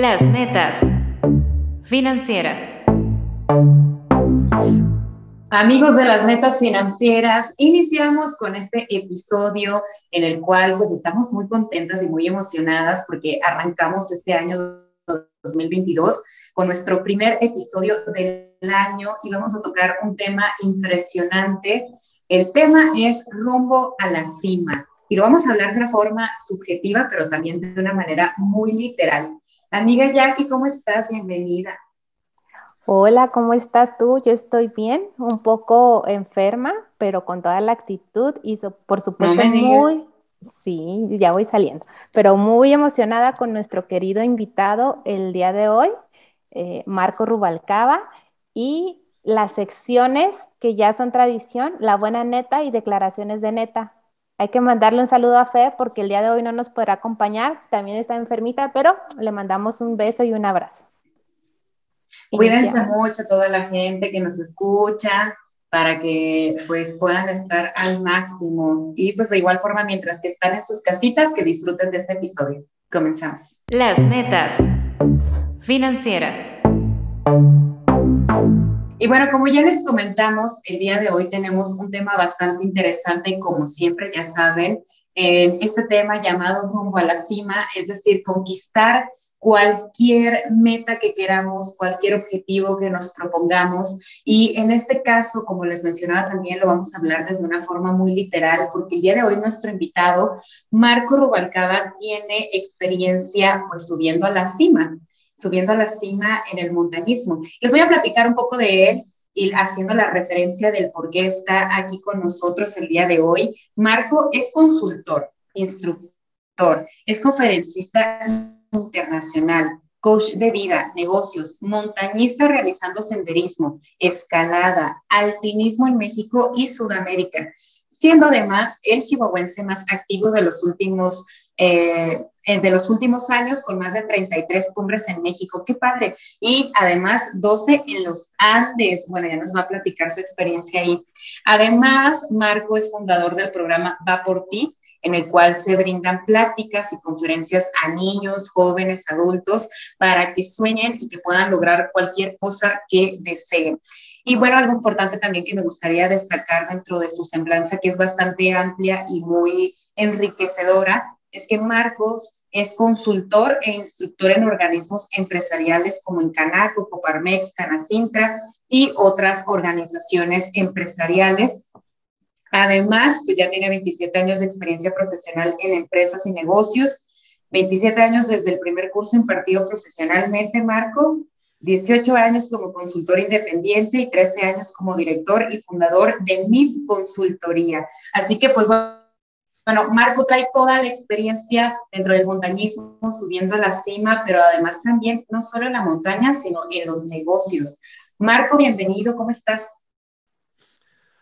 Las netas financieras. Amigos de las netas financieras, iniciamos con este episodio en el cual pues estamos muy contentas y muy emocionadas porque arrancamos este año 2022 con nuestro primer episodio del año y vamos a tocar un tema impresionante. El tema es rumbo a la cima y lo vamos a hablar de una forma subjetiva, pero también de una manera muy literal. Amiga Jackie, ¿cómo estás? Bienvenida. Hola, ¿cómo estás tú? Yo estoy bien, un poco enferma, pero con toda la actitud y por supuesto muy, sí, ya voy saliendo, pero muy emocionada con nuestro querido invitado el día de hoy, eh, Marco Rubalcaba, y las secciones que ya son tradición, la buena neta y declaraciones de neta. Hay que mandarle un saludo a Fe porque el día de hoy no nos podrá acompañar, también está enfermita, pero le mandamos un beso y un abrazo. Cuídense mucho toda la gente que nos escucha para que pues puedan estar al máximo y pues de igual forma mientras que están en sus casitas que disfruten de este episodio. Comenzamos. Las netas financieras. Y bueno, como ya les comentamos, el día de hoy tenemos un tema bastante interesante, como siempre ya saben, en este tema llamado rumbo a la cima, es decir, conquistar cualquier meta que queramos, cualquier objetivo que nos propongamos. Y en este caso, como les mencionaba también, lo vamos a hablar desde una forma muy literal, porque el día de hoy nuestro invitado, Marco Rubalcaba, tiene experiencia pues subiendo a la cima, subiendo a la cima en el montañismo. Les voy a platicar un poco de él y haciendo la referencia del por qué está aquí con nosotros el día de hoy. Marco es consultor, instructor, es conferencista internacional, coach de vida, negocios, montañista realizando senderismo, escalada, alpinismo en México y Sudamérica, siendo además el chihuahuense más activo de los últimos eh, de los últimos años con más de 33 cumbres en México. ¡Qué padre! Y además 12 en los Andes. Bueno, ya nos va a platicar su experiencia ahí. Además, Marco es fundador del programa Va por ti, en el cual se brindan pláticas y conferencias a niños, jóvenes, adultos, para que sueñen y que puedan lograr cualquier cosa que deseen. Y bueno, algo importante también que me gustaría destacar dentro de su semblanza, que es bastante amplia y muy enriquecedora, es que Marcos es consultor e instructor en organismos empresariales como en Canaco, Coparmex, Canacintra y otras organizaciones empresariales. Además, pues ya tiene 27 años de experiencia profesional en empresas y negocios, 27 años desde el primer curso impartido profesionalmente, Marco, 18 años como consultor independiente y 13 años como director y fundador de MIF Consultoría. Así que, pues bueno, bueno, Marco trae toda la experiencia dentro del montañismo, subiendo a la cima, pero además también no solo en la montaña, sino en los negocios. Marco, bienvenido, ¿cómo estás?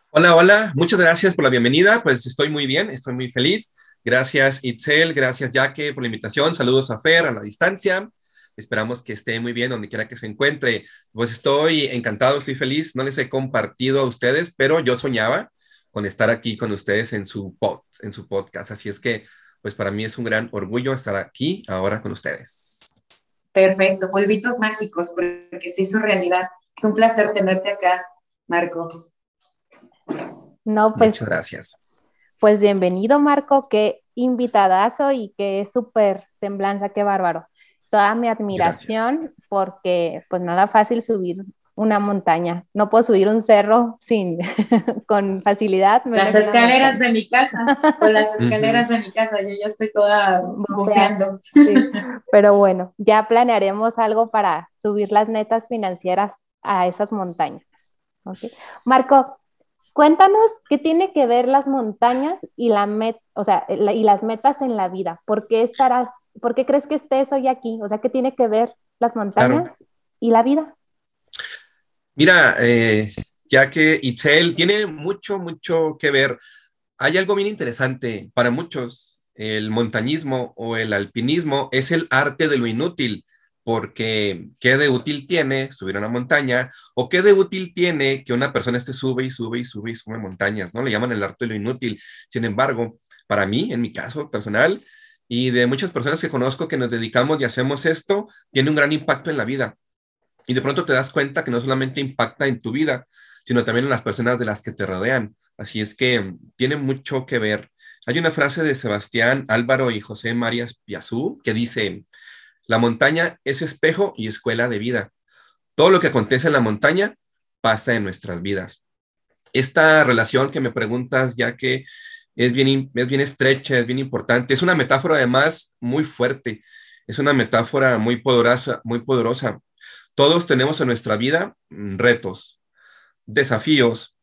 Hola, hola, muchas gracias por la bienvenida, pues estoy muy bien, estoy muy feliz. Gracias Itzel, gracias Jaque por la invitación, saludos a Fer a la distancia. Esperamos que esté muy bien donde quiera que se encuentre. Pues estoy encantado, estoy feliz. No les he compartido a ustedes, pero yo soñaba con estar aquí con ustedes en su, pod, en su podcast. Así es que, pues para mí es un gran orgullo estar aquí ahora con ustedes. Perfecto, polvitos mágicos, porque se hizo realidad. Es un placer tenerte acá, Marco. No, pues. Muchas gracias. Pues bienvenido, Marco, qué invitadazo y qué súper semblanza, qué bárbaro. Toda mi admiración, porque pues nada fácil subir una montaña. No puedo subir un cerro sin con facilidad. las escaleras de mi casa, con las escaleras de mi casa, yo ya estoy toda bufeando. pero bueno, ya planearemos algo para subir las netas financieras a esas montañas. Marco, cuéntanos qué tiene que ver las montañas y la o sea, y las metas en la vida. ¿Por qué estarás, por qué crees que estés hoy aquí? O sea, ¿qué tiene que ver las montañas y la vida? Mira, eh, ya que Itzel tiene mucho, mucho que ver. Hay algo bien interesante para muchos. El montañismo o el alpinismo es el arte de lo inútil, porque ¿qué de útil tiene subir a una montaña? ¿O qué de útil tiene que una persona esté sube y sube y sube y sube montañas? ¿No? Le llaman el arte de lo inútil. Sin embargo, para mí, en mi caso personal, y de muchas personas que conozco que nos dedicamos y hacemos esto, tiene un gran impacto en la vida. Y de pronto te das cuenta que no solamente impacta en tu vida, sino también en las personas de las que te rodean. Así es que tiene mucho que ver. Hay una frase de Sebastián Álvaro y José María Piazú que dice, la montaña es espejo y escuela de vida. Todo lo que acontece en la montaña pasa en nuestras vidas. Esta relación que me preguntas, ya que es bien, es bien estrecha, es bien importante, es una metáfora además muy fuerte, es una metáfora muy poderosa, muy poderosa. Todos tenemos en nuestra vida mm, retos, desafíos,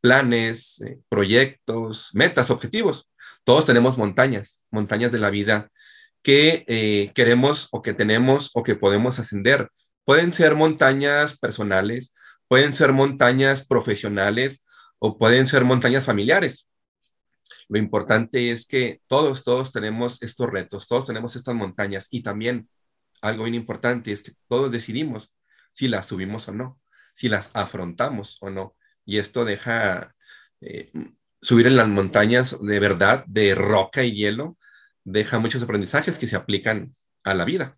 planes, eh, proyectos, metas, objetivos. Todos tenemos montañas, montañas de la vida que eh, queremos o que tenemos o que podemos ascender. Pueden ser montañas personales, pueden ser montañas profesionales o pueden ser montañas familiares. Lo importante es que todos, todos tenemos estos retos, todos tenemos estas montañas y también algo bien importante es que todos decidimos si las subimos o no, si las afrontamos o no. Y esto deja eh, subir en las montañas de verdad, de roca y hielo, deja muchos aprendizajes que se aplican a la vida.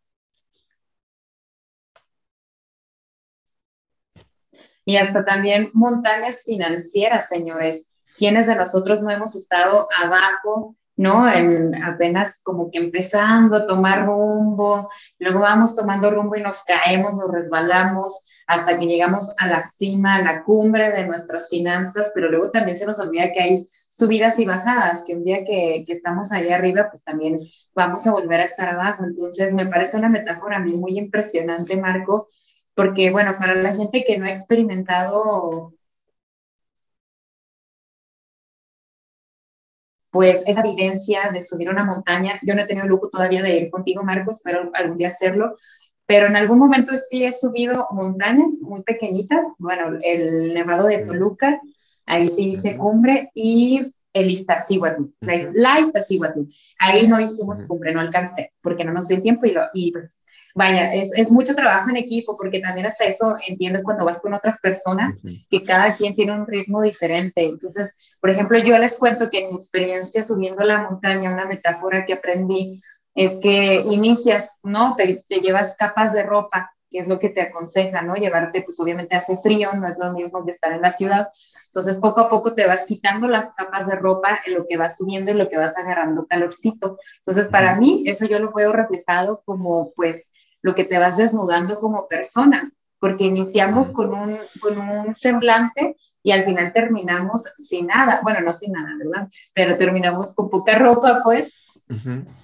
Y hasta también montañas financieras, señores. ¿Quiénes de nosotros no hemos estado abajo, no? En, apenas como que empezando a tomar rumbo, luego vamos tomando rumbo y nos caemos, nos resbalamos, hasta que llegamos a la cima, a la cumbre de nuestras finanzas, pero luego también se nos olvida que hay subidas y bajadas, que un día que, que estamos ahí arriba, pues también vamos a volver a estar abajo. Entonces, me parece una metáfora a mí muy impresionante, Marco, porque, bueno, para la gente que no ha experimentado pues esa vivencia de subir una montaña, yo no he tenido el lujo todavía de ir contigo, Marcos, espero algún día hacerlo, pero en algún momento sí he subido montañas muy pequeñitas, bueno, el Nevado de Toluca, ahí sí hice cumbre, y el Iztaccíhuatl, la, Iztaccíhuatl. Ahí no hicimos cumbre, no alcancé, porque no nos dio tiempo y, lo, y pues vaya, es, es, mucho trabajo en equipo, porque también hasta eso entiendes cuando vas con otras personas, que cada quien tiene un ritmo diferente. Entonces, por ejemplo, yo les cuento que en mi experiencia subiendo la montaña, una metáfora que aprendí es que inicias, ¿no? Te, llevas capas de ropa, que es lo que te aconseja, ¿no? Llevarte, pues obviamente hace frío, no es lo mismo que estar en la ciudad. Entonces, poco a poco te vas quitando las capas de ropa en lo que vas subiendo y lo que vas agarrando calorcito. Entonces, para mí, eso yo lo veo reflejado como, pues, lo que te vas desnudando como persona, porque iniciamos con un, con un semblante y al final terminamos sin nada, bueno, no sin nada, ¿verdad? Pero terminamos con poca ropa, pues,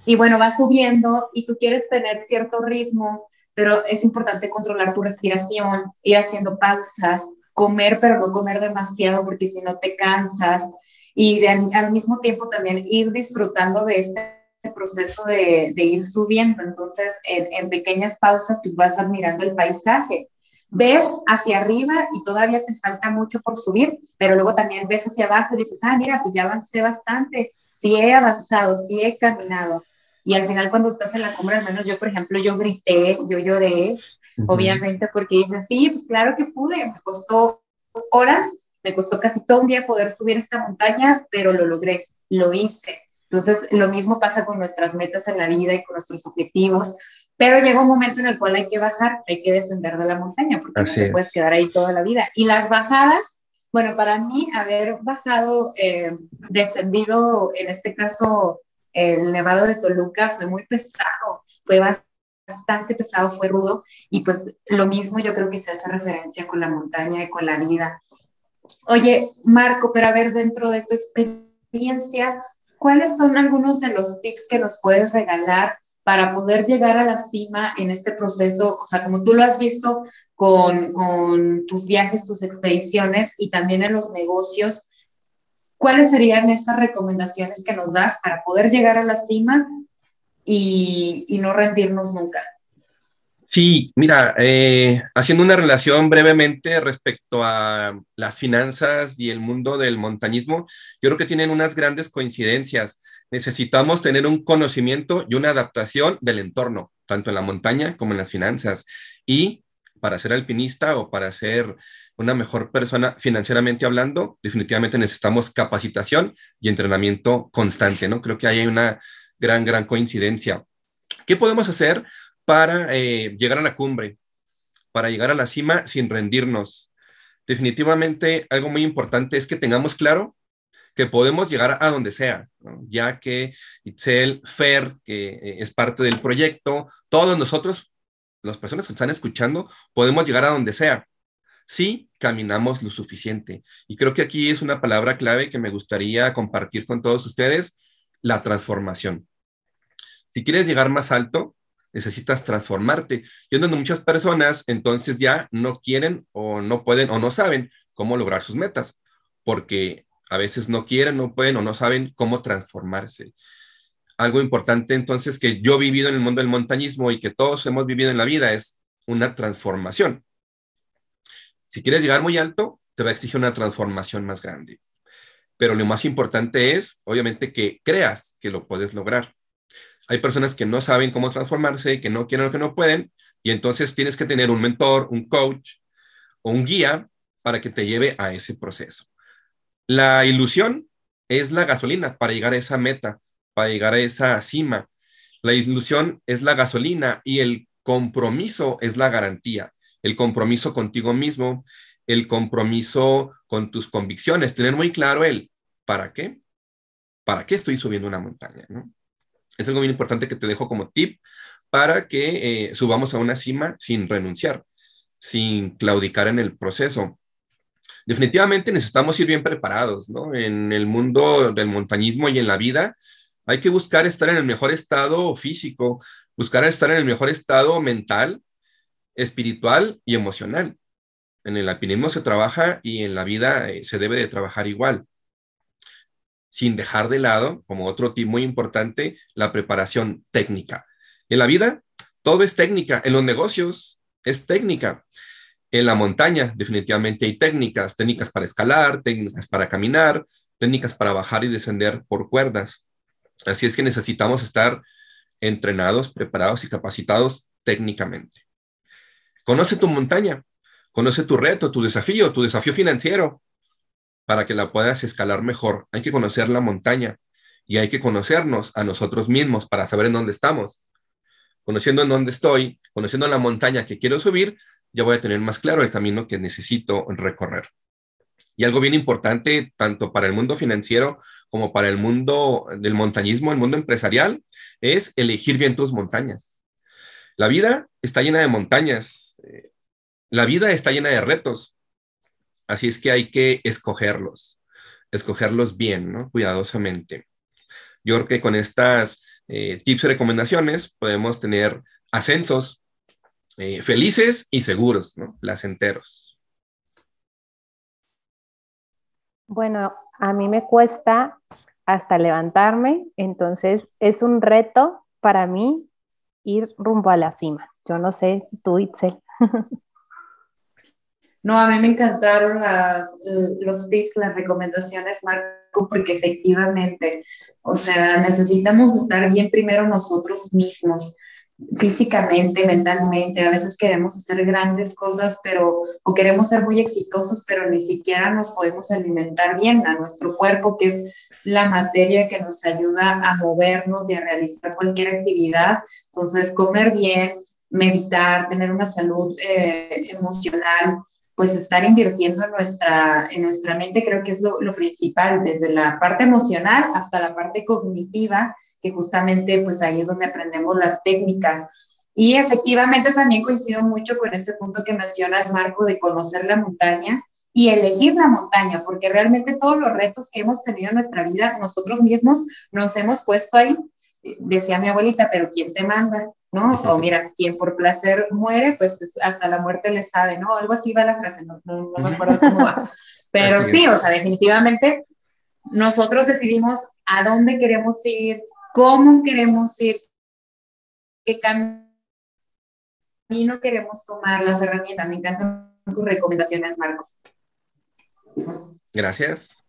y bueno, va subiendo y tú quieres tener cierto ritmo, pero es importante controlar tu respiración, ir haciendo pausas, comer, pero no comer demasiado porque si no te cansas. Y al mismo tiempo también ir disfrutando de este proceso de, ir subiendo. Entonces, en, en, pequeñas pausas, pues vas admirando el paisaje. Ves hacia arriba y todavía te falta mucho por subir, pero luego también ves hacia abajo y dices, ah, mira, pues ya avancé bastante sí he avanzado, sí he caminado. Y al final cuando estás en la cumbre, al menos yo, por ejemplo, yo grité, yo lloré, obviamente, porque dices, sí, pues claro que pude, me costó horas, me costó casi todo un día poder subir esta montaña, pero lo logré, lo hice. Entonces, lo mismo pasa con nuestras metas en la vida y con nuestros objetivos, pero llega un momento en el cual hay que bajar, hay que descender de la montaña, porque no te puedes quedar ahí toda la vida. Y las bajadas bueno, para mí haber bajado, eh, descendido, en este caso, el Nevado de Toluca fue muy pesado, fue bastante pesado, fue rudo y pues lo mismo yo creo que se hace referencia con la montaña y con la vida. Oye, Marco, pero a ver, dentro de tu experiencia, ¿cuáles son algunos de los tips que nos puedes regalar para poder llegar a la cima en este proceso? O sea, como tú lo has visto con, tus viajes, tus expediciones y también en los negocios, ¿cuáles serían estas recomendaciones que nos das para poder llegar a la cima y, no rendirnos nunca? Sí, mira, eh, haciendo una relación brevemente respecto a las finanzas y el mundo del montañismo, yo creo que tienen unas grandes coincidencias. Necesitamos tener un conocimiento y una adaptación del entorno, tanto en la montaña como en las finanzas. Y para ser alpinista o para ser una mejor persona financieramente hablando, definitivamente necesitamos capacitación y entrenamiento constante, ¿no? Creo que hay una gran, gran coincidencia. ¿Qué podemos hacer para eh, llegar a la cumbre, para llegar a la cima sin rendirnos? Definitivamente algo muy importante es que tengamos claro que podemos llegar a donde sea, ya que Itzel, Fer, que eh, es parte del proyecto, todos nosotros, las personas que están escuchando, podemos llegar a donde sea si caminamos lo suficiente. Y creo que aquí es una palabra clave que me gustaría compartir con todos ustedes, la transformación. Si quieres llegar más alto, necesitas transformarte. Y donde muchas personas entonces ya no quieren o no pueden o no saben cómo lograr sus metas, porque a veces no quieren, no pueden o no saben cómo transformarse. Algo importante entonces que yo he vivido en el mundo del montañismo y que todos hemos vivido en la vida es una transformación. Si quieres llegar muy alto, te va a exigir una transformación más grande. Pero lo más importante es, obviamente, que creas que lo puedes lograr. Hay personas que no saben cómo transformarse, que no quieren o que no pueden, y entonces tienes que tener un mentor, un coach o un guía para que te lleve a ese proceso. La ilusión es la gasolina para llegar a esa meta, para llegar a esa cima. La ilusión es la gasolina y el compromiso es la garantía. El compromiso contigo mismo, el compromiso con tus convicciones, tener muy claro el para qué, para qué estoy subiendo una montaña. Es algo muy importante que te dejo como tip para que eh, subamos a una cima sin renunciar, sin claudicar en el proceso definitivamente necesitamos ir bien preparados, ¿no? En el mundo del montañismo y en la vida hay que buscar estar en el mejor estado físico, buscar estar en el mejor estado mental, espiritual y emocional. En el alpinismo se trabaja y en la vida eh, se debe de trabajar igual, sin dejar de lado, como otro tip muy importante, la preparación técnica. En la vida, todo es técnica. En los negocios, es técnica. En la montaña definitivamente hay técnicas, técnicas para escalar, técnicas para caminar, técnicas para bajar y descender por cuerdas. Así es que necesitamos estar entrenados, preparados y capacitados técnicamente. Conoce tu montaña, conoce tu reto, tu desafío, tu desafío financiero, para que la puedas escalar mejor. Hay que conocer la montaña y hay que conocernos a nosotros mismos para saber en dónde estamos. Conociendo en dónde estoy, conociendo la montaña que quiero subir, ya voy a tener más claro el camino que necesito recorrer. Y algo bien importante, tanto para el mundo financiero como para el mundo del montañismo, el mundo empresarial, es elegir bien tus montañas. La vida está llena de montañas, eh, la vida está llena de retos, así es que hay que escogerlos, escogerlos bien. Cuidadosamente. Yo creo que con estas eh, tips y recomendaciones podemos tener ascensos eh, felices y seguros, ¿no? Placenteros. Bueno, a mí me cuesta hasta levantarme, entonces es un reto para mí ir rumbo a la cima. Yo no sé, tú, Itzel. No, a mí me encantaron los tips, las recomendaciones, Marco, porque efectivamente, o sea, necesitamos estar bien primero nosotros mismos físicamente, mentalmente, a veces queremos hacer grandes cosas, pero, o queremos ser muy exitosos, pero ni siquiera nos podemos alimentar bien a nuestro cuerpo, que es la materia que nos ayuda a movernos y a realizar cualquier actividad. Entonces, comer bien, meditar, tener una salud eh, emocional, pues estar invirtiendo en nuestra, en nuestra mente creo que es lo, principal, desde la parte emocional hasta la parte cognitiva, que justamente pues ahí es donde aprendemos las técnicas. Y efectivamente también coincido mucho con ese punto que mencionas, Marco, de conocer la montaña y elegir la montaña, porque realmente todos los retos que hemos tenido en nuestra vida, nosotros mismos nos hemos puesto ahí. Decía mi abuelita, pero ¿quién te manda? ¿No? O mira, quien por placer muere, pues hasta la muerte le sabe, ¿no? Algo así va la frase, no, no, me acuerdo cómo va. Pero sí, o sea, definitivamente nosotros decidimos a dónde queremos ir, cómo queremos ir, qué camino queremos tomar, las herramientas. Me encantan tus recomendaciones, Marcos. Gracias.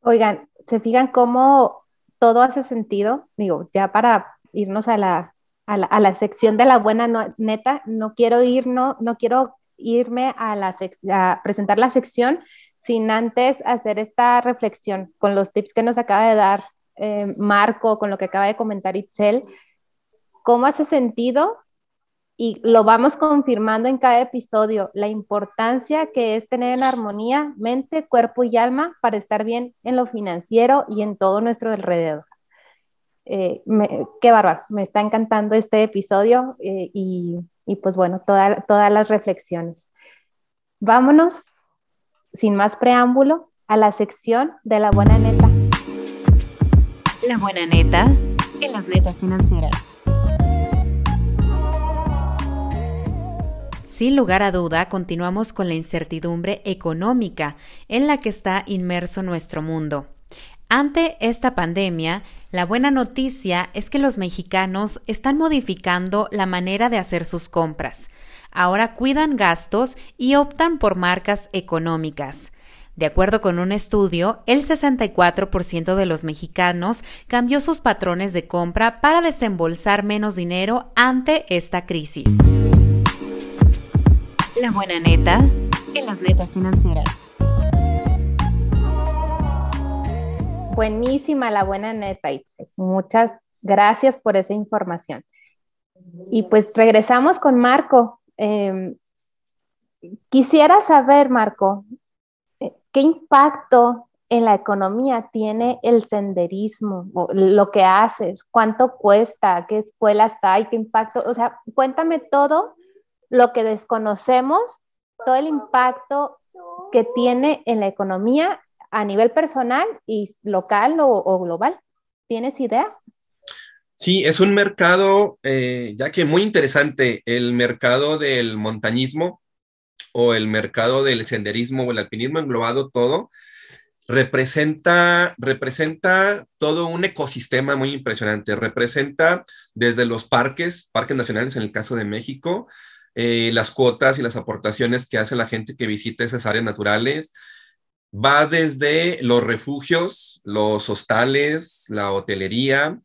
Oigan, ¿se fijan cómo todo hace sentido? Digo, ya para irnos a la a la, sección de la buena neta, no quiero ir, no, no quiero irme a, la a presentar la sección sin antes hacer esta reflexión con los tips que nos acaba de dar eh, Marco, con lo que acaba de comentar Itzel, ¿cómo hace sentido? Y lo vamos confirmando en cada episodio, la importancia que es tener en armonía mente, cuerpo y alma para estar bien en lo financiero y en todo nuestro alrededor. Eh, qué bárbaro, me está encantando este episodio eh, y, pues bueno, todas las reflexiones. Vámonos, sin más preámbulo, a la sección de la buena neta. La buena neta en las netas financieras. Sin lugar a duda, continuamos con la incertidumbre económica en la que está inmerso nuestro mundo. Ante esta pandemia, la buena noticia es que los mexicanos están modificando la manera de hacer sus compras. Ahora cuidan gastos y optan por marcas económicas. De acuerdo con un estudio, el 64% de los mexicanos cambió sus patrones de compra para desembolsar menos dinero ante esta crisis. La buena neta en las netas financieras. Buenísima la buena neta. Muchas gracias por esa información. Y pues regresamos con Marco. Em, quisiera saber, Marco, eh, ¿qué impacto en la economía tiene el senderismo, lo que haces, cuánto cuesta, qué escuelas hay, qué impacto, o sea, cuéntame todo lo que desconocemos, todo el impacto que tiene en la economía a nivel personal y local o, global. ¿Tienes idea? Sí, es un mercado, eh, ya que muy interesante, el mercado del montañismo o el mercado del senderismo o el alpinismo englobado todo, representa, representa todo un ecosistema muy impresionante. Representa desde los parques, parques nacionales en el caso de México, eh, las cuotas y las aportaciones que hace la gente que visita esas áreas naturales, va desde los refugios, los hostales, la hotelería,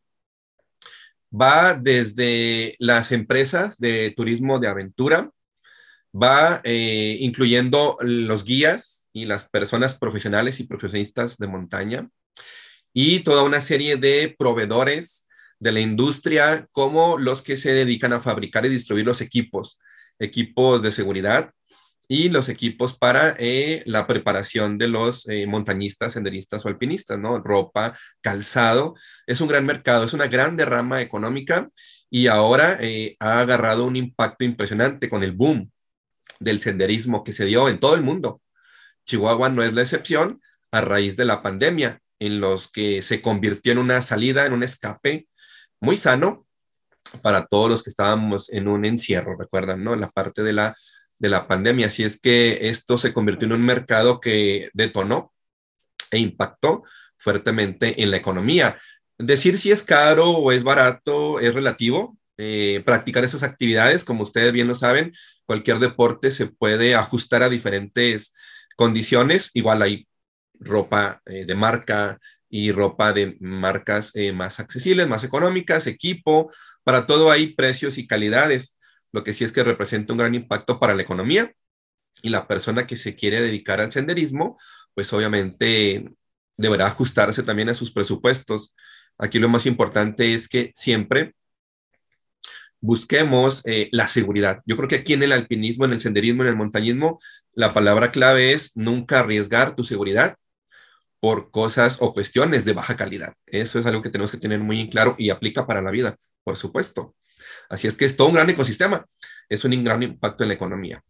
va desde las empresas de turismo de aventura, va eh, incluyendo los guías y las personas profesionales y profesionistas de montaña. Y toda una serie de proveedores de la industria como los que se dedican a fabricar y distribuir los equipos, equipos de seguridad, y los equipos para eh, la preparación de los eh, montañistas, senderistas o alpinistas, ¿no? Ropa, calzado, es un gran mercado, es una gran derrama económica y ahora eh, ha agarrado un impacto impresionante con el boom del senderismo que se dio en todo el mundo. Chihuahua no es la excepción a raíz de la pandemia, en los que se convirtió en una salida, en un escape muy sano para todos los que estábamos en un encierro, recuerdan, ¿no? La parte de la de la pandemia. Así es que esto se convirtió en un mercado que detonó e impactó fuertemente en la economía. Decir si es caro o es barato es relativo. Eh, practicar esas actividades, como ustedes bien lo saben, cualquier deporte se puede ajustar a diferentes condiciones. Igual hay ropa eh, de marca y ropa de marcas eh, más accesibles, más económicas, equipo. Para todo hay precios y calidades. Lo que sí es que representa un gran impacto para la economía y la persona que se quiere dedicar al senderismo, pues obviamente deberá ajustarse también a sus presupuestos. Aquí lo más importante es que siempre busquemos eh, la seguridad. Yo creo que aquí en el alpinismo, en el senderismo, en el montañismo, la palabra clave es nunca arriesgar tu seguridad por cosas o cuestiones de baja calidad. Eso es algo que tenemos que tener muy en claro y aplica para la vida, por supuesto. Así es que es todo un gran ecosistema, es un gran impacto en la economía.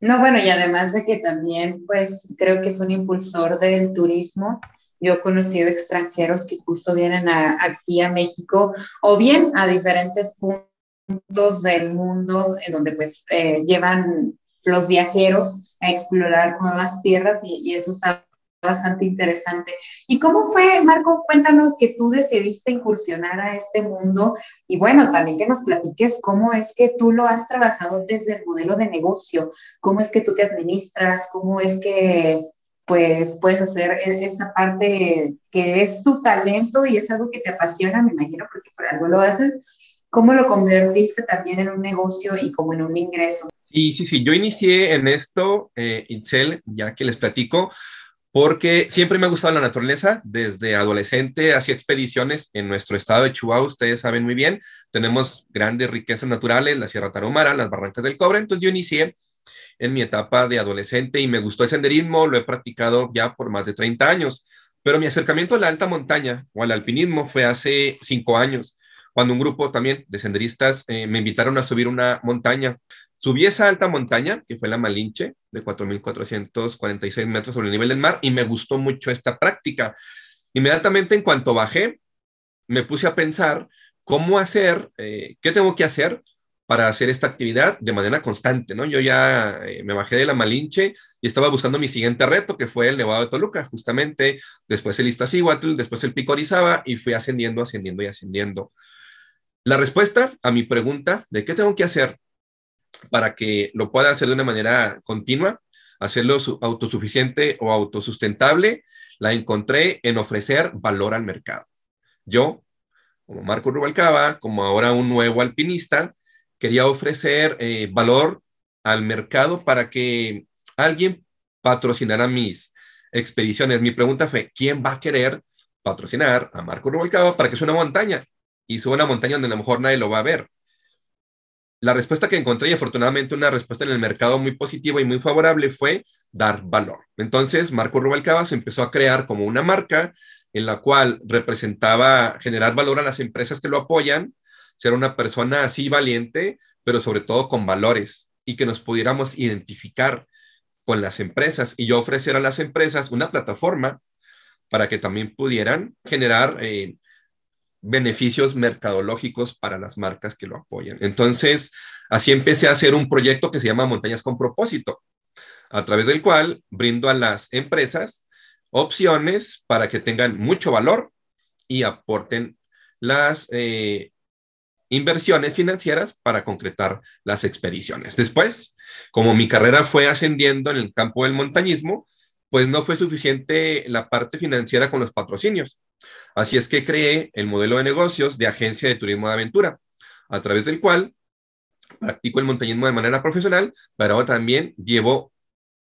No, bueno, y además de que también, pues creo que es un impulsor del turismo. Yo he conocido extranjeros que justo vienen aquí a México o bien a diferentes puntos del mundo en donde pues eh, llevan los viajeros a explorar nuevas tierras y, y eso está bastante interesante. ¿Y cómo fue, Marco? Cuéntanos que tú decidiste incursionar a este mundo y bueno, también que nos platiques cómo es que tú lo has trabajado desde el modelo de negocio, cómo es que tú te administras, cómo es que pues puedes hacer e-, esta parte que es tu talento y es algo que te apasiona, me imagino, porque por algo lo haces. ¿Cómo lo convertiste también en un negocio y como en un ingreso? Sí, sí, sí, yo inicié en esto, eh, Itzel, ya que les platico, porque siempre me ha gustado la naturaleza. Desde adolescente hacía expediciones en nuestro estado de Chihuahua, ustedes saben muy bien. Tenemos grandes riquezas naturales, la Sierra Tarahumara, las Barrancas del Cobre. Entonces yo inicié en mi etapa de adolescente y me gustó el senderismo, lo he practicado ya por más de 30 años. Pero mi acercamiento a la alta montaña o al alpinismo fue hace cinco años, cuando un grupo también de senderistas eh, me invitaron a subir una montaña Subí esa alta montaña, que fue la Malinche, de 4.446 metros sobre el nivel del mar, y me gustó mucho esta práctica. Inmediatamente en cuanto bajé, me puse a pensar cómo hacer, eh, qué tengo que hacer para hacer esta actividad de manera constante, ¿no? Yo ya eh, me bajé de la Malinche y estaba buscando mi siguiente reto, que fue el Nevado de Toluca, justamente, después el Iztaccíhuatl, después el Pico Orizaba, y fui ascendiendo, ascendiendo y ascendiendo. La respuesta a mi pregunta de qué tengo que hacer para que lo pueda hacer de una manera continua, hacerlo autosuficiente o autosustentable, la encontré en ofrecer valor al mercado. Yo, como Marco Rubalcaba, como ahora un nuevo alpinista, quería ofrecer eh, valor al mercado para que alguien patrocinara mis expediciones. Mi pregunta fue, ¿quién va a querer patrocinar a Marco Rubalcaba para que suba una montaña? Y suba una montaña donde a lo mejor nadie lo va a ver la respuesta que encontré, y afortunadamente una respuesta en el mercado muy positiva y muy favorable, fue dar valor. Entoncas, Marco Rubalcaba se empezó a crear como una marca en la cual representaba generar valor a las empresas que lo apoyan, ser una persona así valiente, pero sobre todo con valores y que nos pudiéramos identificar con las empresas y yo ofrecer a las empresas una plataforma para que también pudieran generar eh, beneficios mercadológicos para las marcas que lo apoyan. Entonces, así empecé a hacer un proyecto que se llama Montañas con propósito, a través del cual brindo a las empresas opciones para que tengan mucho valor y aporten las eh, inversiones financieras para concretar las expediciones. Después, como mi carrera fue ascendiendo en el campo del montañismo, pues no fue suficiente la parte financiera con los patrocinios. Así es que creé el modelo de negocios de agencia de turismo de aventura, a través del cual practico el montañismo de manera profesional, pero también llevo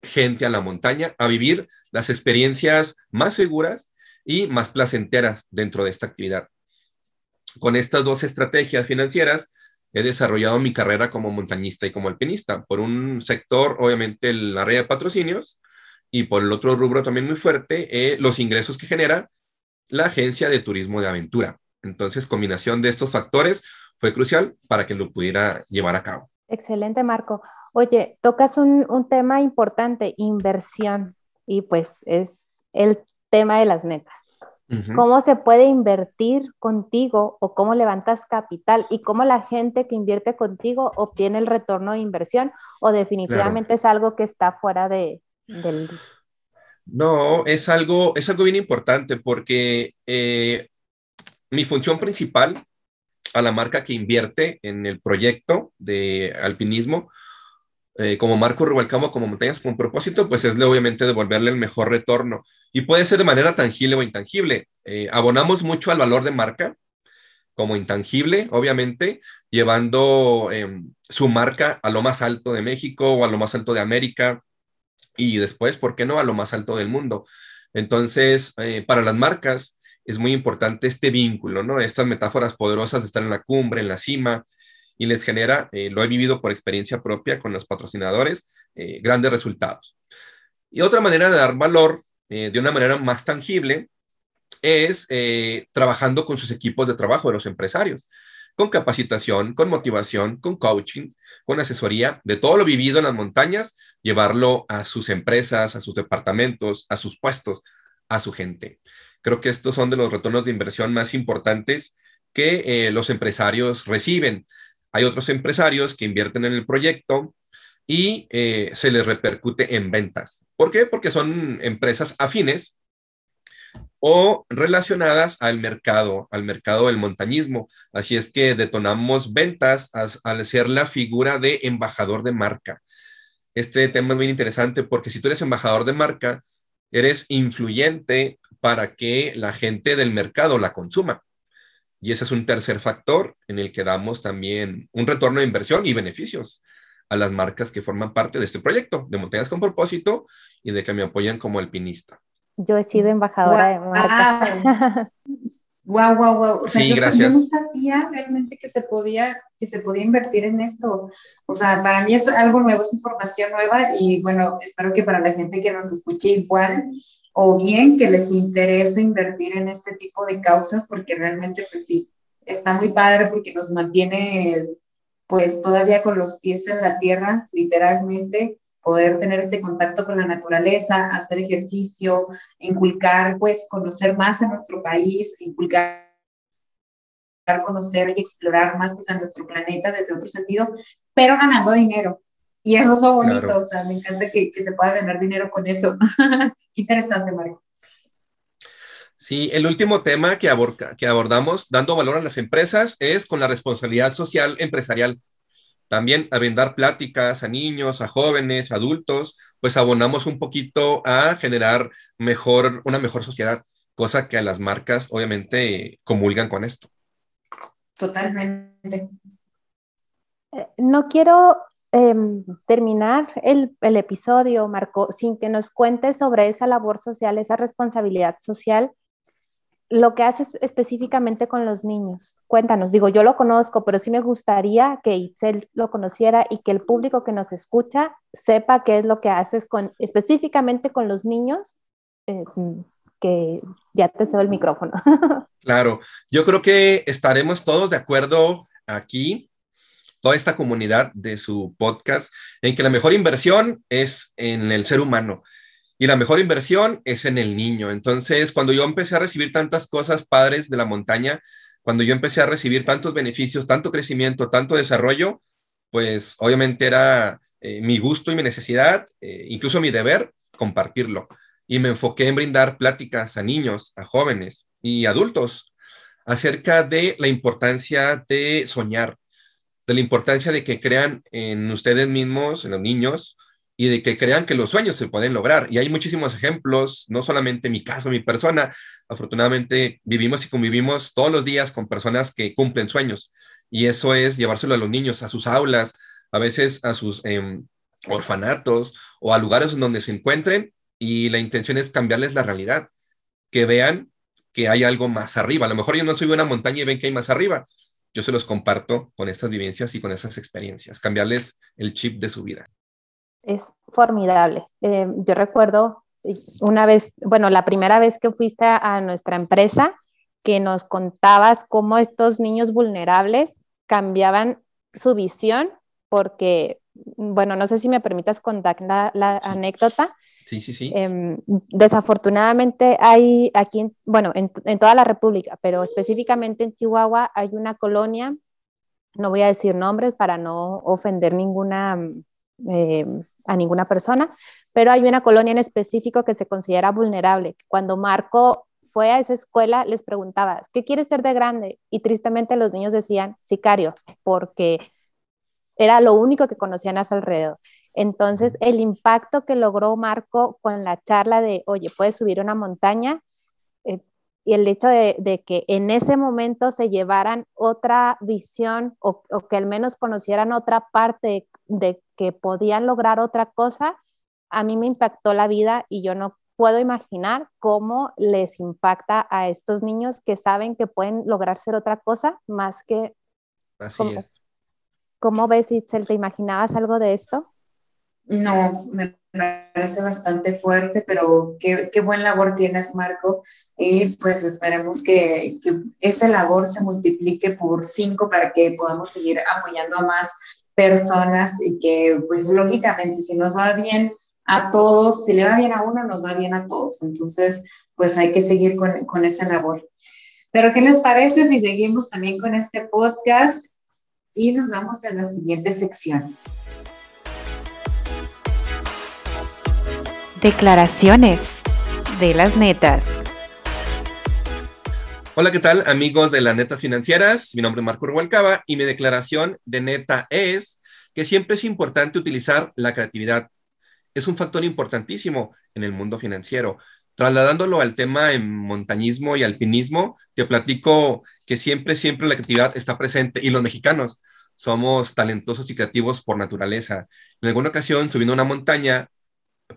gente a la montaña a vivir las experiencias más seguras y más placenteras dentro de esta actividad. Con estas dos estrategias financieras, he desarrollado mi carrera como montañista y como alpinista. Por un sector, obviamente, la red de patrocinios, y por el otro rubro también muy fuerte, eh, los ingresos que genera la agencia de turismo de aventura. Entonces, combinación de estos factores fue crucial para que lo pudiera llevar a cabo. Excelente, Marco. Oye, tocas un, tema importante, inversión, y pues es el tema de las metas. ¿Cómo se puede invertir contigo o cómo levantas capital y cómo la gente que invierte contigo obtiene el retorno de inversión o definitivamente es algo que está fuera de, no, es algo, es algo bien importante porque eh, mi función principal a la marca que invierte en el proyecto de alpinismo, eh, como Marco Rubalcamo, como Montañas con propósito, pues es obviamente devolverle el mejor retorno. Y puede ser de manera tangible o intangible. Eh, abonamos mucho al valor de marca como intangible, obviamente, llevando em, su marca a lo más alto de México o a lo más alto de América y después, ¿por qué no?, a lo más alto del mundo. Entonces, eh, para las marcas es muy importante este vínculo, ¿no? Estas metáforas poderosas de estar en la cumbre, en la cima, y les genera, eh, lo he vivido por experiencia propia con los patrocinadores, eh, grandes resultados. Y otra manera de dar valor de una manera más tangible es trabajando con sus equipos de trabajo de los empresarios con capacitación, con motivación, con coaching, con asesoría de todo lo vivido en las montañas, llevarlo a sus empresas, a sus departamentos, a sus puestos, a su gente. Creo que estos son de los retornos de inversión más importantes que eh, los empresarios reciben. Hay otros empresarios que invierten en el proyecto y eh, se les repercute en ventas. ¿Por qué? Porque son empresas afines o relacionadas al mercado, al mercado del montañismo. Así es que detonamos ventas al ser la figura de embajador de marca. Este tema es muy interesante porque si tú eres embajador de marca, eres influyente para que la gente del mercado la consuma. Y ese es un tercer factor en el que damos también un retorno de inversión y beneficios a las marcas que forman parte de este proyecto de Montañas con Propósito y de que me apoyan como alpinista. yo he sido embajadora de marca. Wow, wow, wow. sí, yo, gracias. no sabía realmente que se podía que se podía invertir en esto. O sea, para mí es algo nuevo, es información nueva y bueno, espero que para la gente que nos escuche igual o bien que les interese invertir en este tipo de causas porque realmente pues sí, está muy padre porque nos mantiene pues todavía con los pies en la tierra, literalmente, poder tener este contacto con la naturaleza, hacer ejercicio, inculcar, pues conocer más a nuestro país, inculcar conocer y explorar más pues, a nuestro planeta desde otro sentido, pero ganando dinero. Y eso es lo bonito, o sea, me encanta que, que, se pueda ganar dinero con eso. Qué interesante, Mario. Sí, el último tema que, aborda, que abordamos, dando valor a las empresas, es con la responsabilidad social empresarial. También a brindar pláticas a niños, a jóvenes, adultos, pues abonamos un poquito a generar mejor, una mejor sociedad, cosa que a las marcas obviamente comulgan con esto. Totalmente. Eh, no quiero eh, terminar el, el, episodio, Marco, sin que nos cuentes sobre esa labor social, esa responsabilidad social, lo que haces específicamente con los niños. Cuéntanos, digo, yo lo conozco, pero sí me gustaría que Itzel lo conociera y que el público que nos escucha sepa qué es lo que haces con, específicamente con los niños, eh, que ya te cedo el micrófono. Claro, yo creo que estaremos todos de acuerdo aquí toda esta comunidad de su podcast en que la mejor inversión es en el ser humano y la mejor inversión es en el niño. Entonces, cuando yo empecé a recibir tantas cosas padres de la montaña, cuando yo empecé a recibir tantos beneficios, tanto crecimiento, tanto desarrollo, pues obviamente era eh, mi gusto y mi necesidad, eh, incluso mi deber, compartirlo. Y me enfoqué en brindar pláticas a niños, a jóvenes y adultos acerca de la importancia de soñar, de la importancia de que crean en ustedes mismos, en los niños, y de que crean que los sueños se pueden lograr. Y hay muchísimos ejemplos, no solamente mi caso, mi persona. Afortunadamente vivimos y convivimos todos los días con personas que cumplen sueños. Y eso es llevárselo a los niños, a sus aulas, a veces a sus eh, orfanatos o a lugares donde se encuentren. Y la intención es cambiarles la realidad, que vean que hay algo más arriba. A lo mejor yo no subo una montaña y ven que hay más arriba. Yo se los comparto con estas vivencias y con esas experiencias, cambiarles el chip de su vida es formidable. Eh, yo recuerdo una vez, bueno, la primera vez que fuiste a nuestra empresa, que nos contabas cómo estos niños vulnerables cambiaban su visión, porque, bueno, no sé si me permitas contar la, la sí. anécdota. Sí, sí, sí. Eh, desafortunadamente hay aquí, en, bueno, en, en toda la República, pero específicamente en Chihuahua hay una colonia, no voy a decir nombres para no ofender ninguna eh, a ninguna persona, pero hay una colonia en específico que se considera vulnerable. Cuando Marco fue a esa escuela, les preguntaba, ¿qué quieres ser de grande? Y tristemente los niños decían, sicario, porque era lo único que conocían a su alrededor. Entonces, el impacto que logró Marco con la charla de, oye, puedes subir una montaña, y el hecho de, de, que en ese momento se llevaran otra visión o, o, que al menos conocieran otra parte de que podían lograr otra cosa, a mí me impactó la vida y yo no puedo imaginar cómo les impacta a estos niños que saben que pueden lograr ser otra cosa más que... Así ¿cómo, es. ¿Cómo ves, Itzel? ¿Te imaginabas algo de esto? No, me parece bastante fuerte, pero qué, qué buen labor tienes, Marco. Y pues esperemos que, que esa labor se multiplique por cinco para que podamos seguir apoyando a más personas y que pues lógicamente si nos va bien a todos, si le va bien a uno, nos va bien a todos. Entonces, pues hay que seguir con, con esa labor. Pero, ¿qué les parece si seguimos también con este podcast y nos vamos a la siguiente sección? Declaraciones de las netas. Hola, ¿qué tal amigos de las netas financieras? Mi nombre es Marco Rubalcaba y mi declaración de neta es que siempre es importante utilizar la creatividad. Es un factor importantísimo en el mundo financiero. Trasladándolo al tema en montañismo y alpinismo, te platico que siempre, siempre la creatividad está presente y los mexicanos somos talentosos y creativos por naturaleza. En alguna ocasión, subiendo una montaña,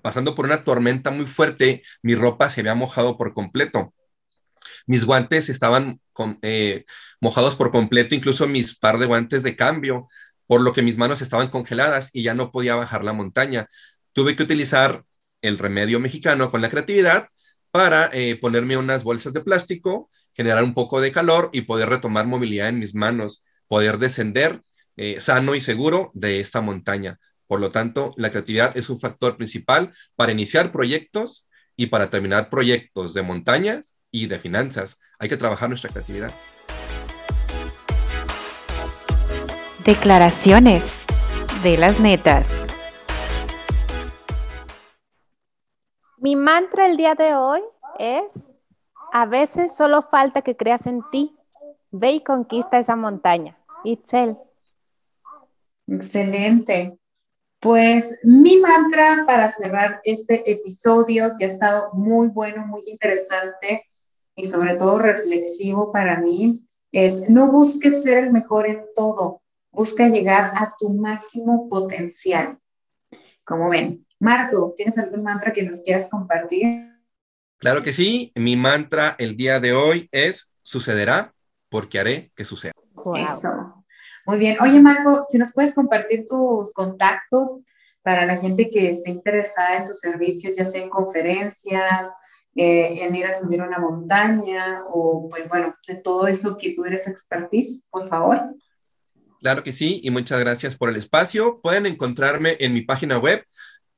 pasando por una tormenta muy fuerte, mi ropa se había mojado por completo. Mis guantes estaban eh, mojados por completo, incluso mis par de guantes de cambio, por lo que mis manos estaban congeladas y ya no podía bajar la montaña. Tuve que utilizar el remedio mexicano con la creatividad para eh, ponerme unas bolsas de plástico, generar un poco de calor y poder retomar movilidad en mis manos, poder descender eh, sano y seguro de esta montaña. Por lo tanto, la creatividad es un factor principal para iniciar proyectos y para terminar proyectos de montañas y de finanzas. Hay que trabajar nuestra creatividad. Declaraciones de las netas. Mi mantra el día de hoy es, a veces solo falta que creas en ti. Ve y conquista esa montaña. Itzel. Excelente. Pues mi mantra para cerrar este episodio que ha estado muy bueno, muy interesante y sobre todo reflexivo para mí es no busques ser el mejor en todo, busca llegar a tu máximo potencial. Como ven, Marco, ¿tienes algún mantra que nos quieras compartir? Claro que sí, mi mantra el día de hoy es sucederá porque haré que suceda. Eso. Muy bien. Oye, Marco, si nos puedes compartir tus contactos para la gente que esté interesada en tus servicios, ya sea en conferencias, eh, en ir a subir una montaña o, pues bueno, de todo eso que tú eres expertise, por favor. Claro que sí, y muchas gracias por el espacio. Pueden encontrarme en mi página web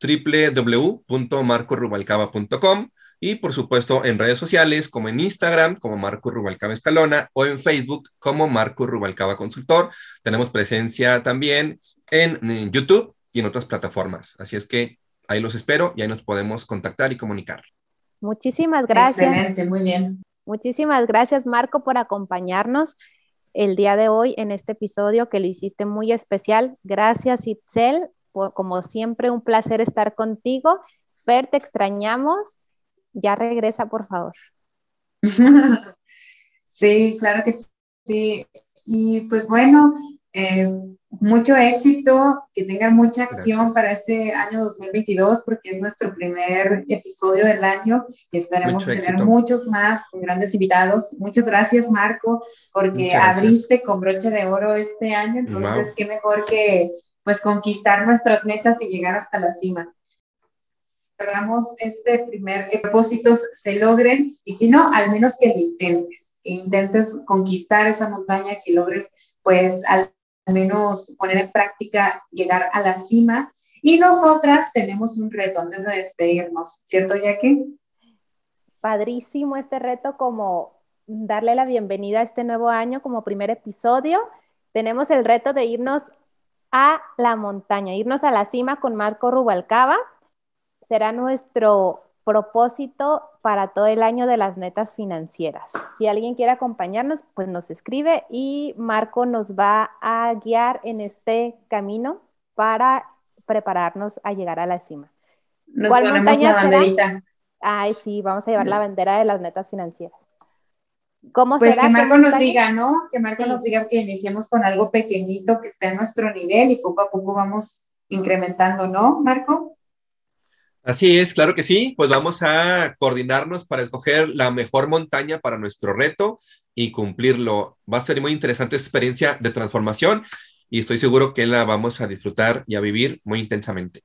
www.marcorubalcaba.com y por supuesto en redes sociales como en Instagram como Marco Rubalcaba Escalona o en Facebook como Marco Rubalcaba Consultor. Tenemos presencia también en, YouTube y en otras plataformas. Así es que ahí los espero y ahí nos podemos contactar y comunicar. Muchísimas gracias. Excelente, muy bien. Muchísimas gracias Marco por acompañarnos el día de hoy en este episodio que le hiciste muy especial. Gracias Itzel, como siempre un placer estar contigo. Fer, te extrañamos ya regresa, por favor. Sí, claro que sí. Y pues bueno, eh, mucho éxito, que tengan mucha acción para este año 2022, porque es nuestro primer episodio del año y esperemos tener muchos más con grandes invitados. Muchas gracias, Marco, porque abriste con broche de oro este año, entonces qué mejor que pues conquistar nuestras metas y llegar hasta la cima hagamos este primer propósito se logren y si no, al menos que lo intentes, que intentes conquistar esa montaña, que logres pues al menos poner en práctica llegar a la cima. Y nosotras tenemos un reto antes de despedirnos, ¿cierto, Jackie? Padrísimo este reto como darle la bienvenida a este nuevo año como primer episodio. Tenemos el reto de irnos a la montaña, irnos a la cima con Marco Rubalcaba será nuestro propósito para todo el año de las netas financieras. Si alguien quiere acompañarnos, pues nos escribe y Marco nos va a guiar en este camino para prepararnos a llegar a la cima. Nos ¿Cuál ponemos la banderita. Ay, sí, vamos a llevar la bandera de las netas financieras. ¿Cómo pues que Marco nos diga, ¿no? Que Marco nos diga que iniciemos con algo pequeñito que esté a nuestro nivel y poco a poco vamos incrementando, ¿no, Marco? Así es, claro que sí. Pues vamos a coordinarnos para escoger la mejor montaña para nuestro reto y cumplirlo. Va a ser muy interesante experiencia de transformación y estoy seguro que la vamos a disfrutar y a vivir muy intensamente.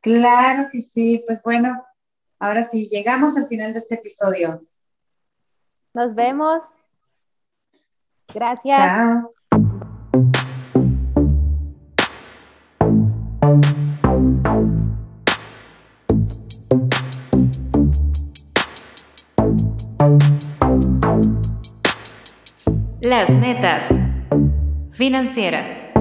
Claro que sí. Pues bueno, ahora sí, llegamos al final de este episodio. Nos vemos. Gracias. Chao. Las netas financieras.